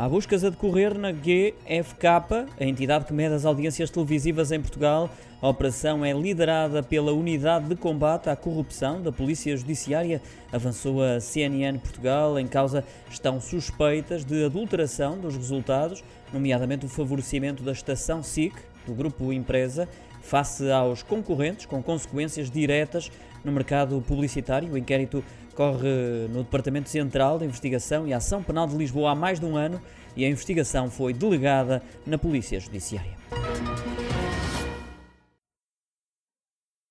Há buscas a decorrer na GFK, a entidade que mede as audiências televisivas em Portugal. A operação é liderada pela Unidade de Combate à Corrupção da Polícia Judiciária, avançou a CNN Portugal. Em causa estão suspeitas de adulteração dos resultados, nomeadamente o favorecimento da estação SIC, do grupo Empresa, face aos concorrentes, com consequências diretas no mercado publicitário. O inquérito corre no Departamento Central de Investigação e Ação Penal de Lisboa há mais de um ano e a investigação foi delegada na Polícia Judiciária.